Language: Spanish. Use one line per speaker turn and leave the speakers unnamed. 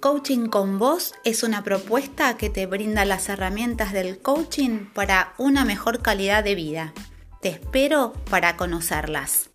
Coaching con vos es una propuesta que te brinda las herramientas del coaching para una mejor calidad de vida. Te espero para conocerlas.